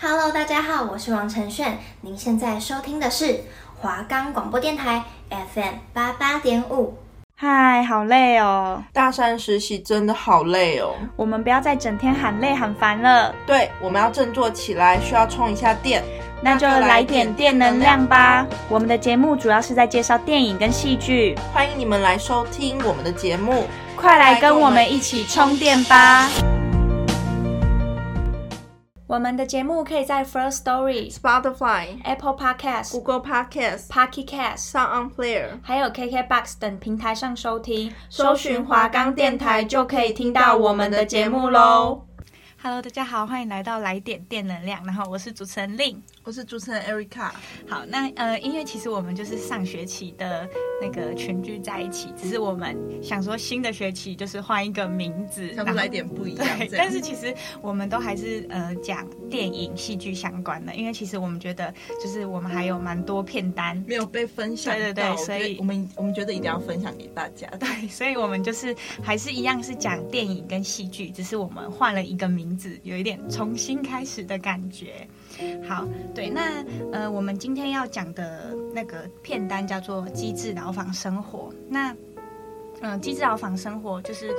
Hello，大家好，我是王承炫。您现在收听的是华冈广播电台 FM 八八点五。嗨，好累哦！大三实习真的好累哦。我们不要再整天喊累喊烦了。对，我们要振作起来，需要充一下电。那就来点电能量吧。我们的节目主要是在介绍电影跟戏剧，欢迎你们来收听我们的节目。快来跟我们一起充电吧！我们的节目可以在 First Story、Spotify、Apple Podcast、Google Podcast、Pocket Cast、Sound On Player，还有 KKBox 等平台上收听。搜寻华冈电台就可以听到我们的节目喽。Hello，大家好，欢迎来到来点电能量。然后我是主持人 Lin，我是主持人 Erica。好，那呃，因为其实我们就是上学期的那个群聚在一起，只是我们想说新的学期就是换一个名字，想来点不一样。对，但是其实我们都还是呃讲电影、戏剧相关的，因为其实我们觉得就是我们还有蛮多片单没有被分享，对对对，所以我们我们觉得一定要分享给大家。对，所以我们就是还是一样是讲电影跟戏剧，只是我们换了一个名。名字有一点重新开始的感觉。好，对，那呃，我们今天要讲的那个片单叫做《机智牢房生活》。那嗯，《机智牢房生活》就是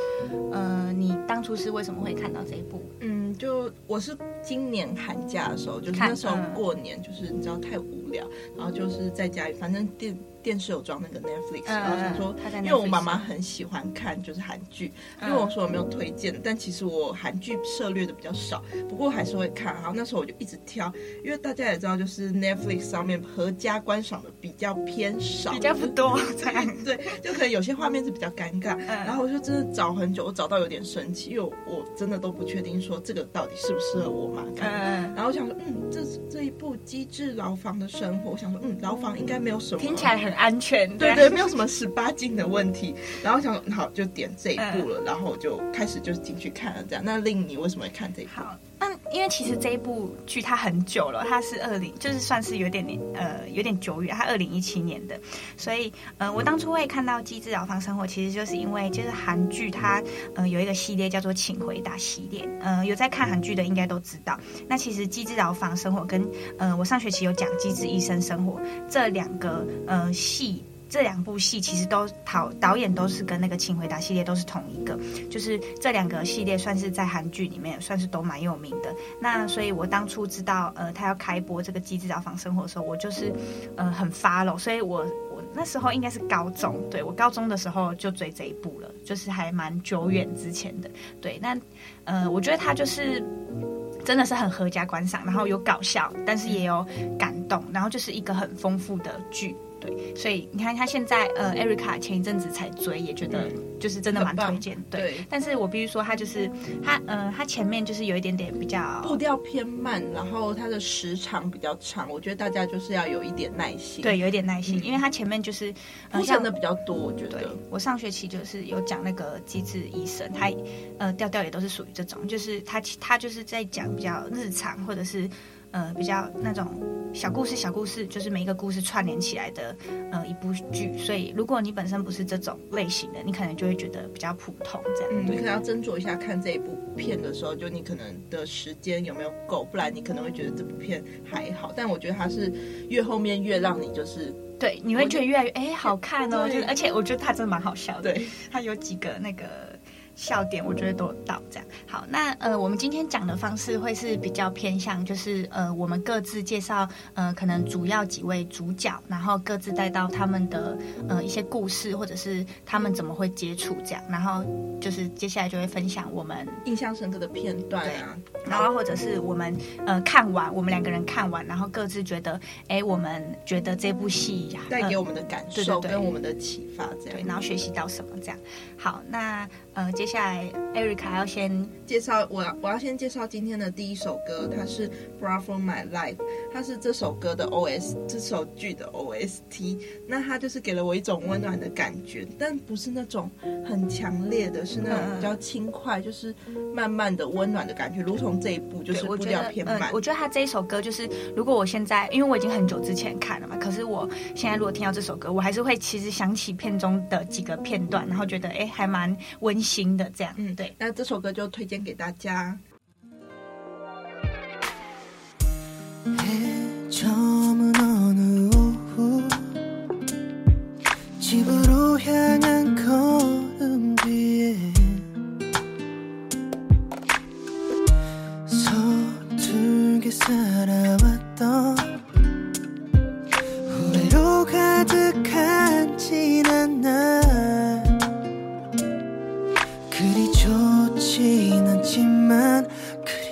呃，你当初是为什么会看到这一部？嗯，就我是今年寒假的时候，就是那时候过年，就是你知道太无聊，然后就是在家里，反正电。电视有装那个 Netflix，然后想说，因为我妈妈很喜欢看就是韩剧，因为我说我没有推荐，但其实我韩剧涉猎的比较少，不过还是会看。然后那时候我就一直挑，因为大家也知道，就是 Netflix 上面合家观赏的比较偏少，比较不多这样。对，就可能有些画面是比较尴尬。然后我就真的找很久，我找到有点生气，因为我，我真的都不确定说这个到底适不适合我妈看。然后我想说，嗯，这这一部机智牢房的生活，我想说，嗯，牢房应该没有什么，听起来很。安全，对对，没有什么十八禁的问题。然后想说好，就点这一部了，嗯、然后就开始就进去看了。这样，那令你为什么会看这一部？好，那，因为其实这一部剧它很久了，它是二零，就是算是有点点呃有点久远，它二零一七年的。所以，呃，我当初会看到《机智疗房生活》，其实就是因为就是韩剧它呃有一个系列叫做《请回答》系列，呃，有在看韩剧的应该都知道。那其实《机智疗房生活》跟呃我上学期有讲《机智医生生活》这两个呃。戏这两部戏其实都导导演都是跟那个《请回答》系列都是同一个，就是这两个系列算是在韩剧里面算是都蛮有名的。那所以我当初知道呃他要开播这个《机智牢房生活》的时候，我就是呃很发了所以我我那时候应该是高中，对，我高中的时候就追这一部了，就是还蛮久远之前的。对，那呃我觉得他就是真的是很合家观赏，然后有搞笑，但是也有感动，然后就是一个很丰富的剧。对，所以你看他现在，呃，Erica 前一阵子才追，也觉得就是真的蛮推荐。对，对，但是我必须说，他就是他，呃，他前面就是有一点点比较步调偏慢，然后他的时长比较长，我觉得大家就是要有一点耐心。对，有一点耐心，嗯、因为他前面就是铺陈的比较多，我觉得。我上学期就是有讲那个机智医生，他呃调调也都是属于这种，就是他他就是在讲比较日常或者是。呃，比较那种小故事，小故事就是每一个故事串联起来的，呃，一部剧。所以，如果你本身不是这种类型的，你可能就会觉得比较普通这样。嗯，你可能要斟酌一下看这一部片的时候，就你可能的时间有没有够，不然你可能会觉得这部片还好。但我觉得它是越后面越让你就是对，你会觉得越来越哎好看哦，就是而且我觉得它真的蛮好笑的。对，它有几个那个。笑点我觉得都有到这样。好，那呃，我们今天讲的方式会是比较偏向，就是呃，我们各自介绍呃，可能主要几位主角，然后各自带到他们的呃一些故事，或者是他们怎么会接触这样，然后就是接下来就会分享我们印象深刻的片段啊，然后或者是我们呃看完，我们两个人看完，然后各自觉得，哎，我们觉得这部戏带给我们的感受跟我们的启发这样，对，然后学习到什么这样。好，那呃接。接下来，Erica 要先介绍我，我要先介绍今天的第一首歌，它是《Brought From My Life》，它是这首歌的 OS，这首剧的 OST。那它就是给了我一种温暖的感觉，但不是那种很强烈的，是那种比较轻快，就是慢慢的温暖的感觉，如同这一部就是步调偏慢。我觉得他这一首歌就是，如果我现在，因为我已经很久之前看了嘛，可是我现在如果听到这首歌，我还是会其实想起片中的几个片段，然后觉得哎，还蛮温馨的这样。嗯，对。那这首歌就推荐给大家。 처음은 어느 오후 집으로 향한 걸음 뒤에 서툴게 살아왔던 후회로 가득한 지난 날 그리 좋진 않지만 그리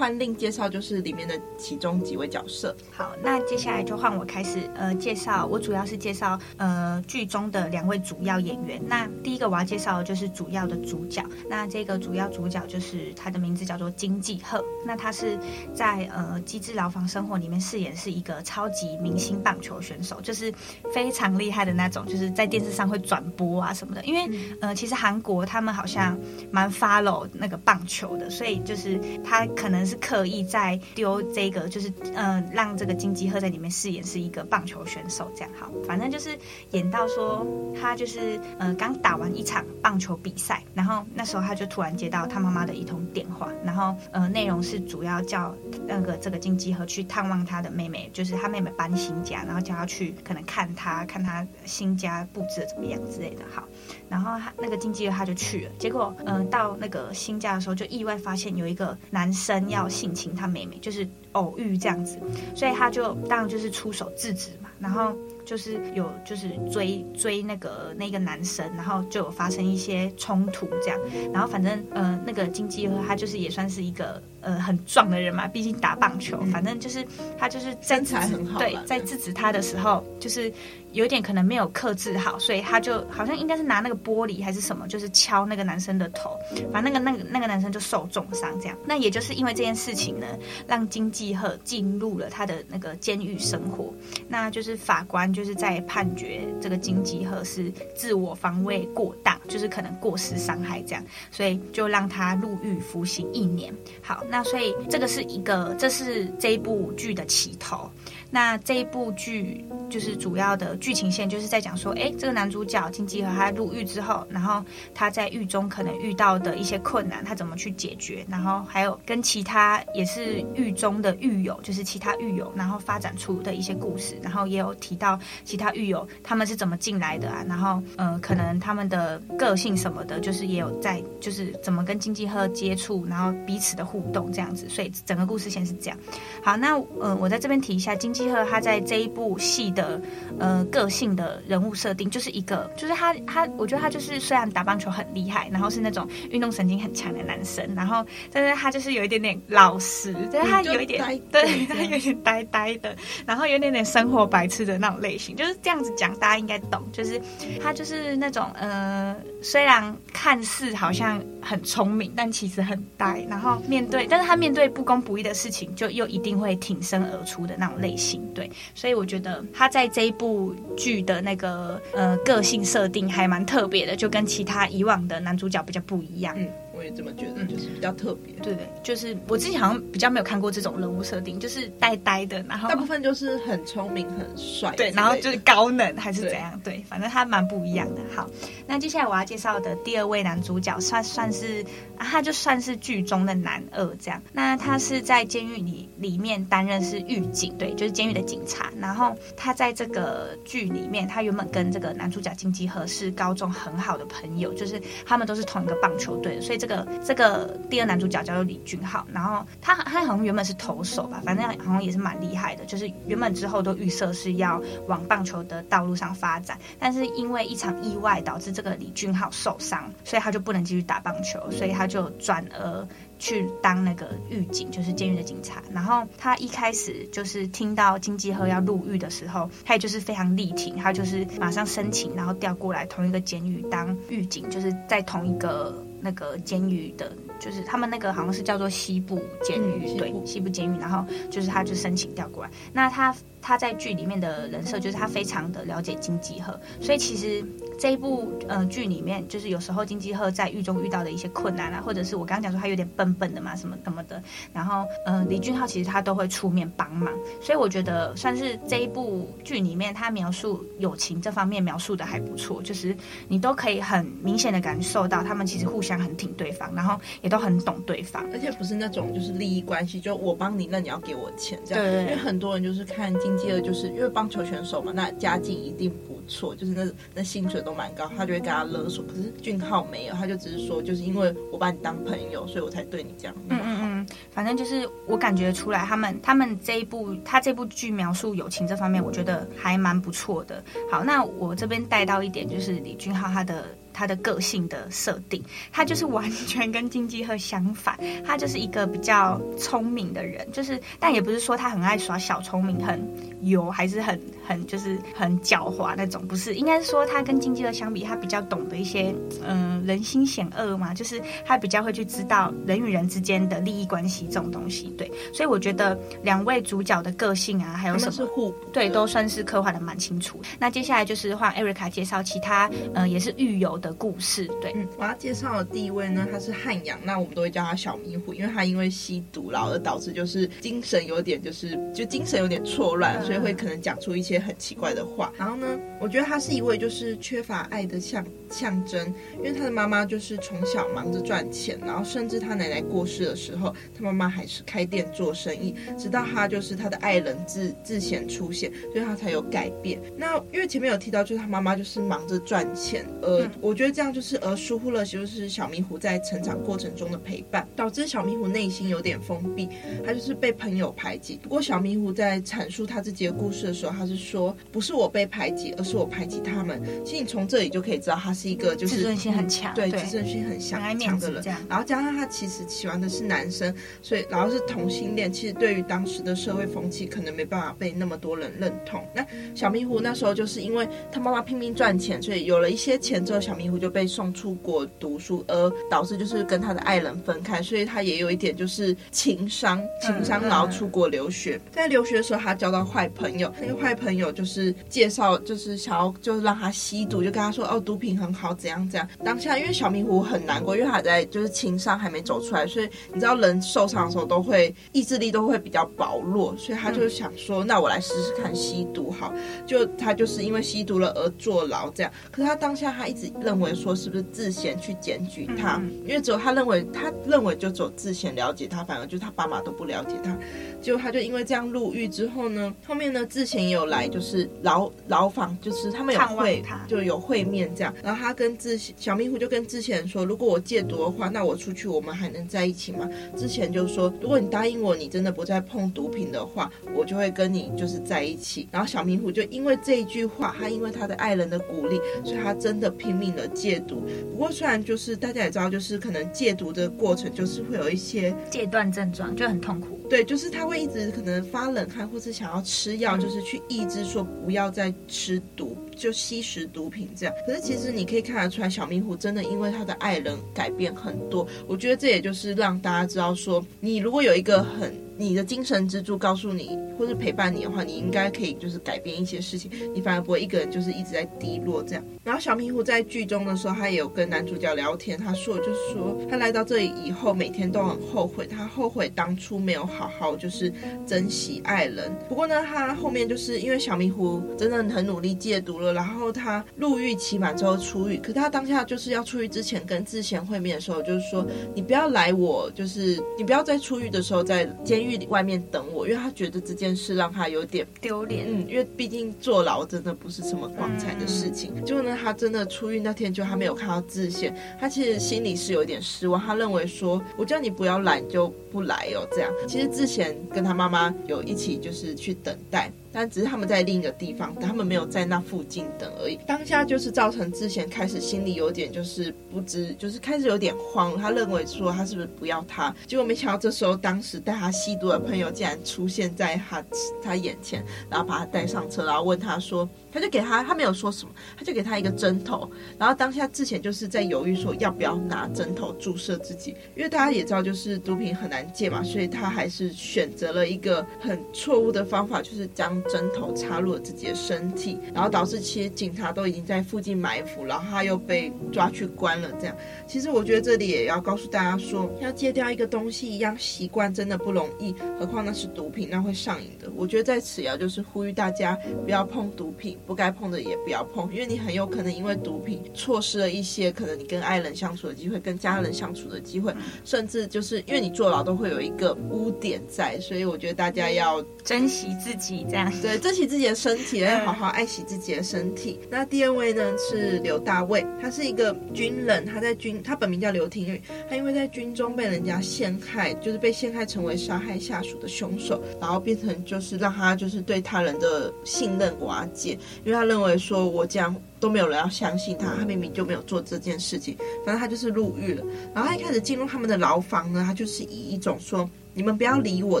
换另介绍就是里面的其中几位角色。好，那接下来就换我开始呃介绍。我主要是介绍呃剧中的两位主要演员。那第一个我要介绍的就是主要的主角。那这个主要主角就是他的名字叫做金继赫。那他是在呃《机智牢房生活》里面饰演是一个超级明星棒球选手，就是非常厉害的那种，就是在电视上会转播啊什么的。因为呃其实韩国他们好像蛮 follow 那个棒球的，所以就是他可能是。刻意在丢这个，就是嗯、让这个金继赫在里面饰演是一个棒球选手，这样好，反正就是演到说他就是呃刚打完一场棒球比赛，然后那时候他就突然接到他妈妈的一通电话，然后呃内容是主要叫那个这个金继赫去探望他的妹妹，就是他妹妹搬新家，然后叫他去可能看他看他新家布置的怎么样之类的，好，然后他那个金继赫他就去了，结果嗯、到那个新家的时候就意外发现有一个男生要。性侵他妹妹，就是偶遇这样子，所以他就当然就是出手制止嘛，然后就是有就是追追那个那个男生，然后就有发生一些冲突这样，然后反正呃那个金继和他就是也算是一个。呃，很壮的人嘛，毕竟打棒球，反正就是他就是在身材很好，对，在制止他的时候，就是有点可能没有克制好，所以他就好像应该是拿那个玻璃还是什么，就是敲那个男生的头，反正那个那个那个男生就受重伤这样。那也就是因为这件事情呢，让金继赫进入了他的那个监狱生活。那就是法官就是在判决这个金继赫是自我防卫过当，就是可能过失伤害这样，所以就让他入狱服刑一年。好。那所以这个是一个，这是这一部剧的起头。那这一部剧就是主要的剧情线，就是在讲说，哎，这个男主角金济赫他入狱之后，然后他在狱中可能遇到的一些困难，他怎么去解决，然后还有跟其他也是狱中的狱友，就是其他狱友，然后发展出的一些故事，然后也有提到其他狱友他们是怎么进来的啊，然后呃，可能他们的个性什么的，就是也有在，就是怎么跟金济赫接触，然后彼此的互动这样子，所以整个故事线是这样。好，那呃，我在这边提一下金继赫他在这一部戏的呃个性的人物设定，就是一个就是他他我觉得他就是虽然打棒球很厉害，然后是那种运动神经很强的男生，然后但是他就是有一点点老实，就是他有一点对他有点呆呆的，然后有点点生活白痴的那种类型，就是这样子讲大家应该懂，就是他就是那种呃虽然看似好像很聪明，但其实很呆，然后面对但是他面对不公不义的事情，就又一定会挺身而出的那种类型。对，所以我觉得他在这一部剧的那个呃个性设定还蛮特别的，就跟其他以往的男主角比较不一样。我也这么觉得，就是比较特别。对，就是我自己好像比较没有看过这种人物设定，就是呆呆的，然后大部分就是很聪明、很帅，对，然后就是高冷还是怎样？对，对，反正他蛮不一样的。好，那接下来我要介绍的第二位男主角，算算是、啊、他就算是剧中的男二这样。那他是在监狱里里面担任是狱警，对，就是监狱的警察。然后他在这个剧里面，他原本跟这个男主角金基赫是高中很好的朋友，就是他们都是同一个棒球队的，所以这个。个这个第二男主角叫做李俊浩，然后他他好像原本是投手吧，反正好像也是蛮厉害的，就是原本之后都预设是要往棒球的道路上发展，但是因为一场意外导致这个李俊浩受伤，所以他就不能继续打棒球，所以他就转而。去当那个狱警，就是监狱的警察。然后他一开始就是听到金基赫要入狱的时候，他也就是非常力挺，他就是马上申请，然后调过来同一个监狱当狱警，就是在同一个那个监狱的，就是他们那个好像是叫做西部监狱，对，西部监狱。然后就是他就申请调过来。那他他在剧里面的人设就是他非常的了解金基赫，所以其实。这一部呃剧里面，就是有时候金基赫在狱中遇到的一些困难啊，或者是我刚刚讲说他有点笨笨的嘛，什么什么的，然后呃李俊浩其实他都会出面帮忙，所以我觉得算是这一部剧里面他描述友情这方面描述的还不错，就是你都可以很明显的感受到他们其实互相很挺对方，然后也都很懂对方，而且不是那种就是利益关系，就我帮你，那你要给我钱这样，对，因为很多人就是看金就是因为棒球选手嘛，那家境一定不错，就是那那薪水都蛮高，他就会跟他勒索。可是俊浩没有，他就只是说，就是因为我把你当朋友，所以我才对你这样那么好。嗯嗯，反正就是我感觉出来，他们他们这一部他这部剧描述友情这方面，我觉得还蛮不错的。好，那我这边带到一点，就是李俊浩他的。他的个性的设定，他就是完全跟金基赫相反，他就是一个比较聪明的人，就是但也不是说他很爱耍小聪明，很油，还是很很就是很狡猾那种，不是，应该是说他跟金基赫相比，他比较懂得一些嗯人心险恶嘛，就是他比较会去知道人与人之间的利益关系这种东西，对，所以我觉得两位主角的个性啊，还有什么是互对，都算是刻画的蛮清楚。那接下来就是换 Erica 介绍其他，嗯、呃，也是狱友的故事，对，嗯，我要介绍的第一位呢，他是汉阳，那我们都会叫他小迷糊，因为他因为吸毒，然后而导致就是精神有点就是就精神有点错乱，所以会可能讲出一些很奇怪的话。然后呢，我觉得他是一位就是缺乏爱的象象征，因为他的妈妈就是从小忙着赚钱，然后甚至他奶奶过世的时候，他妈妈还是开店做生意，直到他就是他的爱人自自贤出现，所以他才有改变。那因为前面有提到，就是他妈妈就是忙着赚钱，呃，我觉得这样。就是而疏忽了，就是小迷糊在成长过程中的陪伴，导致小迷糊内心有点封闭，他就是被朋友排挤。不过小迷糊在阐述他自己的故事的时候，他是说，不是我被排挤，而是我排挤他们。其实你从这里就可以知道，他是一个就是自尊心很强，对，对自尊心很强强的人。然后加上他其实喜欢的是男生，所以然后是同性恋，其实对于当时的社会风气，可能没办法被那么多人认同。那小迷糊那时候就是因为他妈妈拼命赚钱，所以有了一些钱之后，小迷糊就被。送出国读书，而导致就是跟他的爱人分开，所以他也有一点就是情商，情商，然后出国留学。在留学的时候，他交到坏朋友，那个坏朋友就是介绍，就是想要就是让他吸毒，就跟他说哦，毒品很好，怎样怎样。当下因为小迷糊很难过，因为他在就是情商还没走出来，所以你知道人受伤的时候都会意志力都会比较薄弱，所以他就想说，那我来试试看吸毒好。就他就是因为吸毒了而坐牢这样。可是他当下他一直认为说。是不是自贤去检举他？嗯、因为只有他认为，他认为就只有自贤了解他，反而就是他爸妈都不了解他。结果他就因为这样入狱之后呢，后面呢自贤也有来，就是牢牢房，就是他们有会，就有会面这样。然后他跟自小迷糊就跟自贤说，如果我戒毒的话，那我出去我们还能在一起吗？智贤就说，如果你答应我，你真的不再碰毒品的话，我就会跟你就是在一起。然后小迷糊就因为这一句话，他因为他的爱人的鼓励，所以他真的拼命的戒。毒，不过虽然就是大家也知道，就是可能戒毒的过程就是会有一些戒断症状，就很痛苦。对，就是他会一直可能发冷汗，或是想要吃药，就是去抑制说不要再吃毒，就吸食毒品这样。可是其实你可以看得出来，小迷糊真的因为他的爱人改变很多。我觉得这也就是让大家知道说，你如果有一个很。你的精神支柱告诉你，或是陪伴你的话，你应该可以就是改变一些事情，你反而不会一个人就是一直在低落这样。然后小迷糊在剧中的时候，他也有跟男主角聊天，他说就是说他来到这里以后，每天都很后悔，他后悔当初没有好好就是珍惜爱人。不过呢，他后面就是因为小迷糊真的很努力戒毒了，然后他入狱期满之后出狱，可他当下就是要出狱之前跟智贤会面的时候，就是说你不要来我，就是你不要在出狱的时候在监狱。外面等我，因为他觉得这件事让他有点丢脸。嗯，因为毕竟坐牢真的不是什么光彩的事情。结果呢，他真的出狱那天，就他没有看到智贤，他其实心里是有点失望。他认为说，我叫你不要来，你就不来哦，这样。其实智贤跟他妈妈有一起就是去等待。但只是他们在另一个地方，他们没有在那附近等而已。当下就是造成之前开始心里有点就是不知，就是开始有点慌。他认为说他是不是不要他？结果没想到这时候，当时带他吸毒的朋友竟然出现在他他眼前，然后把他带上车，然后问他说，他就给他，他没有说什么，他就给他一个针头。然后当下之前就是在犹豫说要不要拿针头注射自己，因为大家也知道就是毒品很难戒嘛，所以他还是选择了一个很错误的方法，就是将。针头插入了自己的身体，然后导致其实警察都已经在附近埋伏，然后他又被抓去关了。这样，其实我觉得这里也要告诉大家说，要戒掉一个东西，一样习惯真的不容易，何况那是毒品，那会上瘾的。我觉得在此要就是呼吁大家不要碰毒品，不该碰的也不要碰，因为你很有可能因为毒品错失了一些可能你跟爱人相处的机会，跟家人相处的机会，甚至就是因为你坐牢都会有一个污点在，所以我觉得大家要珍惜自己，这样。对，珍惜自己的身体，要好好爱惜自己的身体。那第二位呢是刘大卫，他是一个军人，他在军，他本名叫刘廷玉，他因为在军中被人家陷害，就是被陷害成为杀害下属的凶手，然后变成就是让他就是对他人的信任瓦解，因为他认为说我这样都没有人要相信他，他明明就没有做这件事情，反正他就是入狱了。然后他一开始进入他们的牢房呢，他就是以一种说。你们不要理我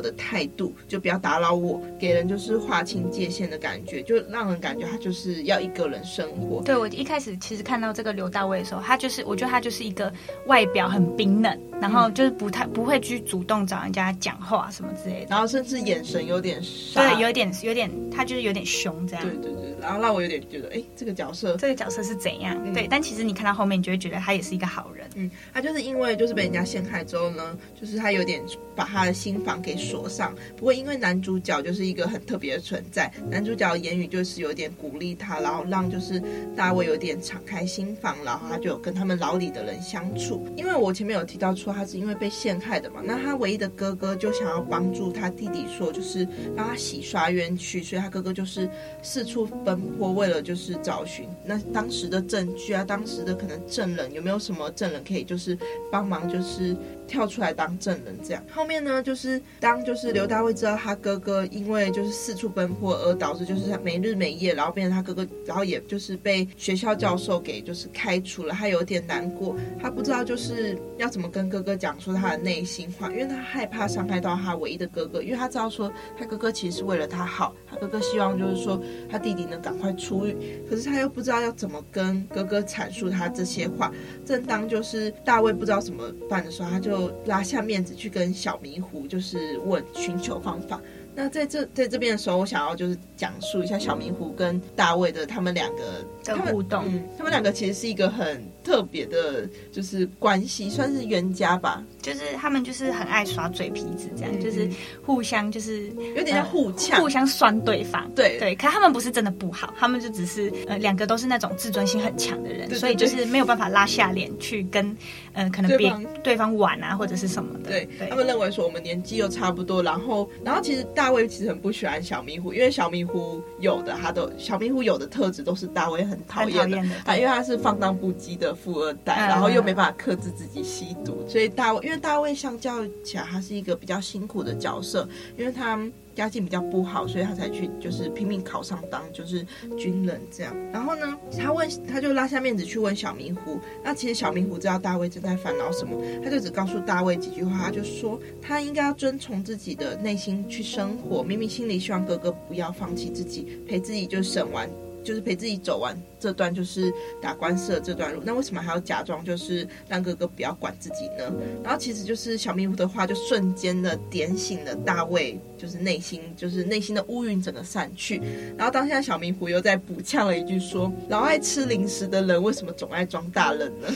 的态度，就不要打扰我，给人就是划清界限的感觉，就让人感觉他就是要一个人生活。对，我一开始其实看到这个刘大卫的时候，他就是我觉得他就是一个外表很冰冷，然后就是不太不会去主动找人家讲话什么之类的，然后甚至眼神有点对，有点有点他就是有点凶这样。对对对，然后让我有点觉得，哎，这个角色这个角色是怎样？嗯、对，但其实你看到后面，你就会觉得他也是一个好人。嗯，他就是因为就是被人家陷害之后呢，就是他有点把他。的心房给锁上，不过因为男主角就是一个很特别的存在，男主角言语就是有点鼓励他，然后让就是大卫有点敞开心房，然后他就跟他们牢里的人相处。因为我前面有提到说他是因为被陷害的嘛，那他唯一的哥哥就想要帮助他弟弟，说就是让他洗刷冤屈，所以他哥哥就是四处奔波，为了就是找寻那当时的证据啊，当时的可能证人有没有什么证人可以就是帮忙就是。跳出来当证人，这样后面呢，就是当就是刘大卫知道他哥哥因为就是四处奔波而导致就是他没日没夜，然后变成他哥哥，然后也就是被学校教授给就是开除了，他有点难过，他不知道就是要怎么跟哥哥讲出他的内心话，因为他害怕伤害到他唯一的哥哥，因为他知道说他哥哥其实是为了他好，他哥哥希望就是说他弟弟能赶快出狱，可是他又不知道要怎么跟哥哥阐述他这些话。正当就是大卫不知道怎么办的时候，他就。拉下面子去跟小迷糊，就是问寻求方法。那在这在这边的时候，我想要就是讲述一下小迷糊跟大卫的他们两个的互动。嗯，他们两个其实是一个很特别的，就是关系，算是冤家吧。就是他们就是很爱耍嘴皮子，这样、嗯、就是互相就是有点像互呛、呃，互相酸对方。对对，可他们不是真的不好，他们就只是呃两个都是那种自尊心很强的人，所以就是没有办法拉下脸去跟呃可能别对，对方玩啊或者是什么的。对，对他们认为说我们年纪又差不多，然后然后其实大卫其实很不喜欢小迷糊，因为小迷糊有的他都小迷糊有的特质都是大卫很讨厌的，他因为他是放荡不羁的富二代，嗯、然后又没办法克制自己吸毒，所以大卫。因为大卫相较起来，他是一个比较辛苦的角色，因为他家境比较不好，所以他才去就是拼命考上当就是军人这样。然后呢，他问他就拉下面子去问小迷糊。那其实小迷糊知道大卫正在烦恼什么，他就只告诉大卫几句话，他就说他应该要遵从自己的内心去生活，明明心里希望哥哥不要放弃自己，陪自己就审完。就是陪自己走完这段，就是打官司的这段路。那为什么还要假装就是让哥哥不要管自己呢？然后其实就是小迷糊的话，就瞬间的点醒了大卫，就是内心就是内心的乌云整个散去。然后当下小迷糊又在补呛了一句说：“老爱吃零食的人为什么总爱装大人呢？”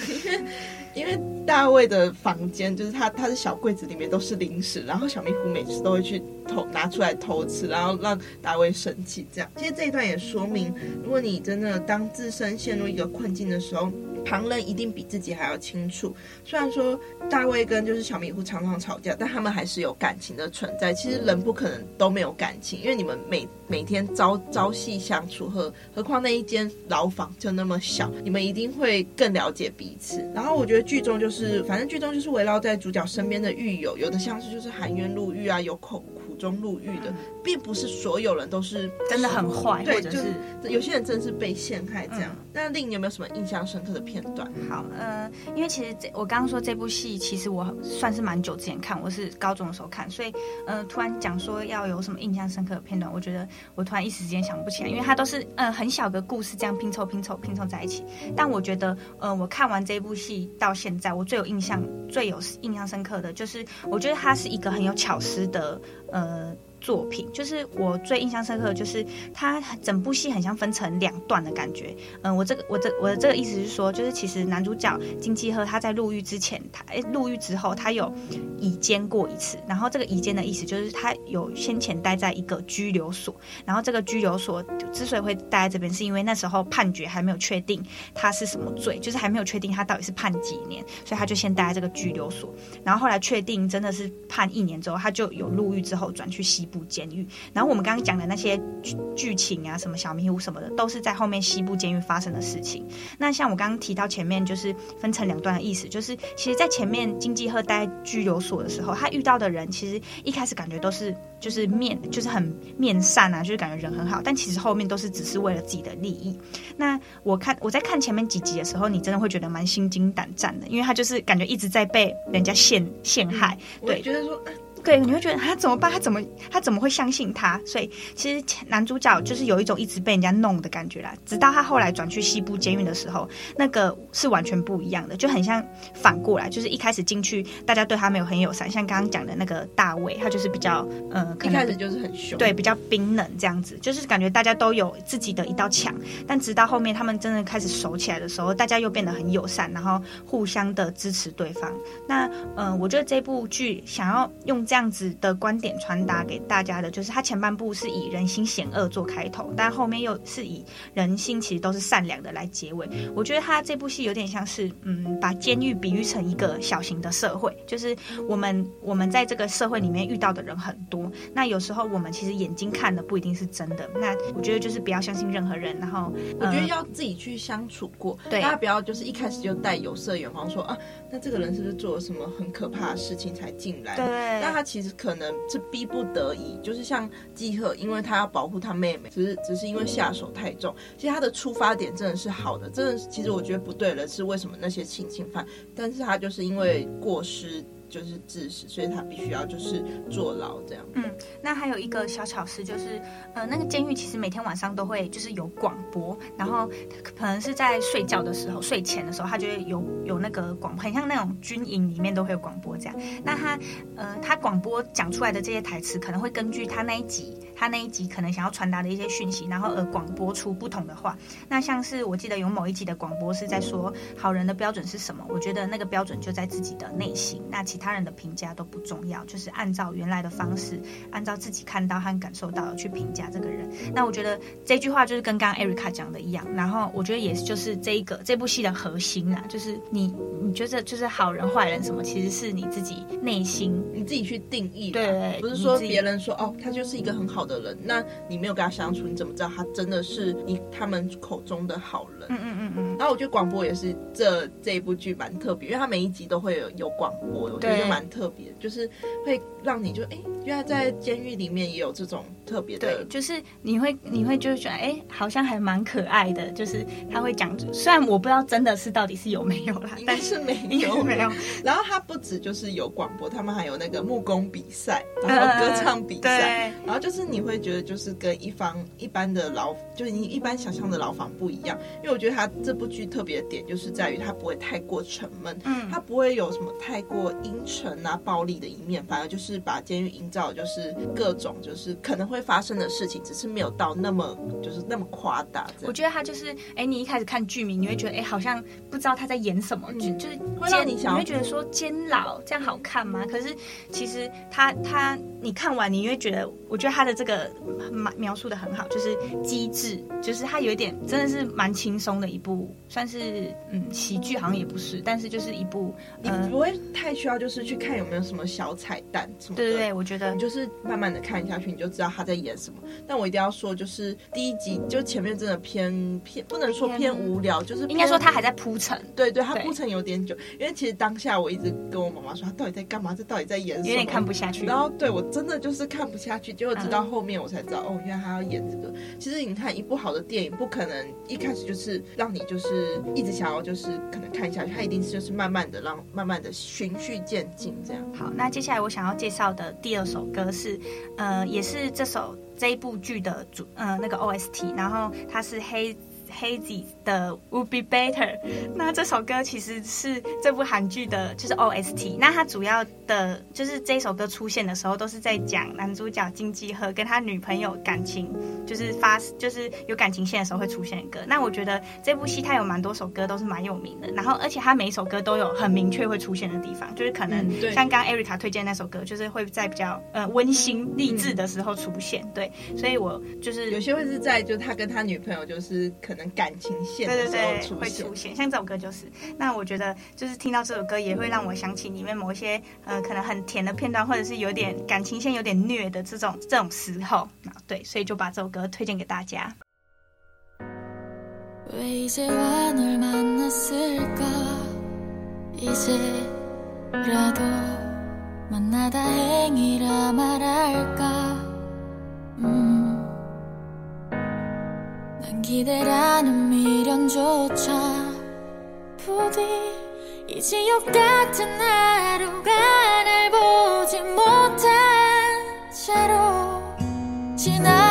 因为大卫的房间就是他他的小柜子里面都是零食，然后小迷糊每次都会去偷拿出来偷吃，然后让大卫生气。这样，其实这一段也说明，如果你真的当自身陷入一个困境的时候，旁人一定比自己还要清楚。虽然说大卫跟就是小迷糊常常吵架，但他们还是有感情的存在。其实人不可能都没有感情，因为你们每每天朝朝夕相处，何何况那一间牢房就那么小，你们一定会更了解彼此。然后我觉得剧中就是，反正剧中就是围绕在主角身边的狱友，有的像是就是含冤入狱啊，有恐。中入狱的，并不是所有人都是真的很坏，对，或者是有些人真的是被陷害这样。嗯、那令你有没有什么印象深刻的片段？好，呃，因为其实这我刚刚说这部戏，其实我算是蛮久之前看，我是高中的时候看，所以呃，突然讲说要有什么印象深刻的片段，我觉得我突然一时之间想不起来，因为它都是呃很小的故事这样拼凑拼凑拼凑在一起。但我觉得呃，我看完这部戏到现在，我最有印象、最有印象深刻的就是，我觉得它是一个很有巧思的。呃。作品就是我最印象深刻的，就是它整部戏很像分成两段的感觉。嗯、我这个我这我的这个意思是说，就是其实男主角金基赫他在入狱之前，他诶入狱之后他有乙监过一次。然后这个乙监的意思就是他有先前待在一个拘留所。然后这个拘留所之所以会待在这边，是因为那时候判决还没有确定他是什么罪，就是还没有确定他到底是判几年，所以他就先待在这个拘留所。然后后来确定真的是判一年之后，他就有入狱之后转去西。部监狱，然后我们刚刚讲的那些剧剧情啊，什么小迷糊什么的，都是在后面西部监狱发生的事情。那像我刚刚提到前面，就是分成两段的意思，就是其实，在前面金济赫待拘留所的时候，他遇到的人，其实一开始感觉都是就是面就是很面善啊，就是感觉人很好，但其实后面都是只是为了自己的利益。那我看我在看前面几集的时候，你真的会觉得蛮心惊胆战的，因为他就是感觉一直在被人家陷陷害。对，觉得说。对，你会觉得他怎么办？他怎么他怎么会相信他？所以其实男主角就是有一种一直被人家弄的感觉啦。直到他后来转去西部监狱的时候，那个是完全不一样的，就很像反过来，就是一开始进去，大家对他没有很友善，像刚刚讲的那个大卫，他就是比较呃，一开始就是很凶，对，比较冰冷这样子，就是感觉大家都有自己的一道墙。但直到后面他们真的开始熟起来的时候，大家又变得很友善，然后互相的支持对方。那呃，我觉得这部剧想要用这。这样子的观点传达给大家的，就是他前半部是以人心险恶做开头，但后面又是以人心其实都是善良的来结尾。我觉得他这部戏有点像是，嗯，把监狱比喻成一个小型的社会，就是我们我们在这个社会里面遇到的人很多，那有时候我们其实眼睛看的不一定是真的。那我觉得就是不要相信任何人，然后我觉得要自己去相处过，对，大家不要就是一开始就带有色眼光说啊，那这个人是不是做了什么很可怕的事情才进来？对，那他。其实可能是逼不得已，就是像季赫，因为他要保护他妹妹，只是只是因为下手太重。其实他的出发点真的是好的，真的，其实我觉得不对了是为什么那些性侵犯，但是他就是因为过失。就是致死，所以他必须要就是坐牢这样。嗯，那还有一个小巧思就是，呃，那个监狱其实每天晚上都会就是有广播，然后可能是在睡觉的时候、睡前的时候，他就会有有那个广，很像那种军营里面都会有广播这样。那他呃，他广播讲出来的这些台词，可能会根据他那一集。他那一集可能想要传达的一些讯息，然后而广播出不同的话。那像是我记得有某一集的广播是在说好人的标准是什么？我觉得那个标准就在自己的内心，那其他人的评价都不重要，就是按照原来的方式，按照自己看到和感受到的去评价这个人。那我觉得这句话就是跟刚刚 Erica 讲的一样，然后我觉得也是就是这一个这部戏的核心啊，就是你你觉得就是好人坏人什么，其实是你自己内心你自己去定义，对，不是说别人说哦，他就是一个很好。的人，那你没有跟他相处，你怎么知道他真的是你他们口中的好人？嗯嗯嗯嗯。然后我觉得广播也是这这一部剧蛮特别，因为他每一集都会有有广播，我觉得蛮特别，就是会让你就哎，原来在监狱里面也有这种特别的，对，就是你会你会就是觉得哎，好像还蛮可爱的，就是他会讲，虽然我不知道真的是到底是有没有啦，但是没有没有。然后他不止就是有广播，他们还有那个木工比赛，然后歌唱比赛，然后就是。你会觉得就是跟一方一般的牢，就是你一般想象的牢房不一样，因为我觉得他这部剧特别的点就是在于他不会太过沉闷，嗯，他不会有什么太过阴沉啊、暴力的一面，反而就是把监狱营造就是各种就是可能会会发生的事情，只是没有到那么就是那么夸大。我觉得他就是，哎，你一开始看剧名，你会觉得，哎，好像不知道他在演什么，就就是会让你想，你会觉得说监牢这样好看吗？可是其实他他你看完，你会觉得，我觉得他的这个描描述的很好，就是机智，就是他有一点真的是蛮轻松的一部，算是嗯喜剧，好像也不是，但是就是一部，你不会太需要就是去看有没有什么小彩蛋什么的。对对对，我觉得你就是慢慢的看下去，你就知道他在演什么。但我一定要说，就是第一集就前面真的偏偏不能说偏无聊，就是应该说他还在铺陈。对对，他铺陈有点久，因为其实当下我一直跟我妈妈说，他到底在干嘛？这到底在演什么？有点看不下去。然后对我真的就是看不下去，结果直到后面我才知道，哦，原来他要演这个。其实你看一部好的电影，不可能一开始就是让你就是一直想要就是可能看下去，他一定是就是慢慢的让慢慢的循序渐进这样。好，那接下来我想要介绍的第二首歌是，呃，也是这首这一部剧的主，呃，那个 OST，然后它是黑。Hazy 的 Would Be Better，那这首歌其实是这部韩剧的，就是 OST。那它主要的，就是这首歌出现的时候，都是在讲男主角金基赫跟他女朋友感情，就是发，就是有感情线的时候会出现的歌。那我觉得这部戏它有蛮多首歌都是蛮有名的，然后而且它每一首歌都有很明确会出现的地方，就是可能像刚刚 Erica 推荐那首歌，就是会在比较呃温馨励志的时候出现。对，所以我就是有些会是在就他跟他女朋友就是可能。感情线的时候出现，会出现，像这首歌就是。那我觉得就是听到这首歌也会让我想起里面某一些呃可能很甜的片段，或者是有点感情线有点虐的这种这种时候。对，所以就把这首歌推荐给大家。 기대라는 미련조차 부디 이 지옥 같은 하루가 날 보지 못한 채로 지나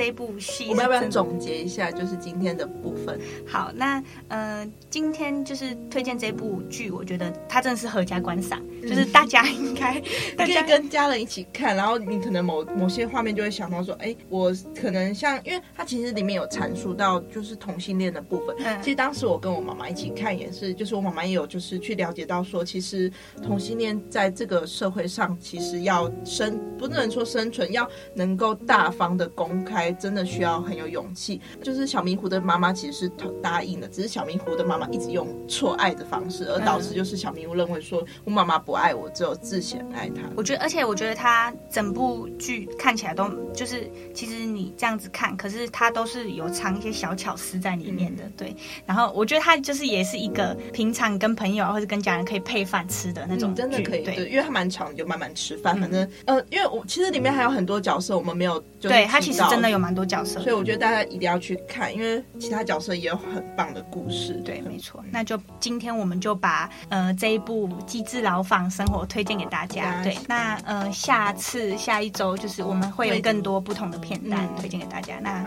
这部戏，我们要不要总结一下？就是今天的部分。好，那呃，今天就是推荐这部剧，我觉得它真的是合家观赏，嗯、就是大家应该 大家跟家人一起看，然后你可能某某些画面就会想到说，哎，我可能像，因为它其实里面有阐述到就是同性恋的部分。嗯，其实当时我跟我妈妈一起看也是，就是我妈妈也有就是去了解到说，其实同性恋在这个社会上其实要生，不能说生存要。能够大方的公开，真的需要很有勇气。就是小迷糊的妈妈其实是答应的，只是小迷糊的妈妈一直用错爱的方式，而导致就是小迷糊认为说我妈妈不爱我，只有自贤爱她。我觉得，而且我觉得他整部剧看起来都就是，其实你这样子看，可是他都是有藏一些小巧思在里面的。嗯、对，然后我觉得他就是也是一个平常跟朋友或者跟家人可以配饭吃的那种、嗯，真的可以。对，对因为他蛮长，就慢慢吃饭。反正，呃，因为我其实里面还有很多角色。我们没有就，对，他其实真的有蛮多角色，所以我觉得大家一定要去看，因为其他角色也有很棒的故事。对，没错。那就今天我们就把呃这一部《机智牢房生活》推荐给大家。对，那呃下次下一周就是我们会有更多不同的片段推荐给大家。那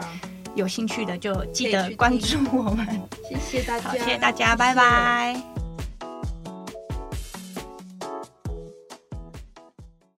有兴趣的就记得关注我们。谢谢大家，谢谢大家，拜拜。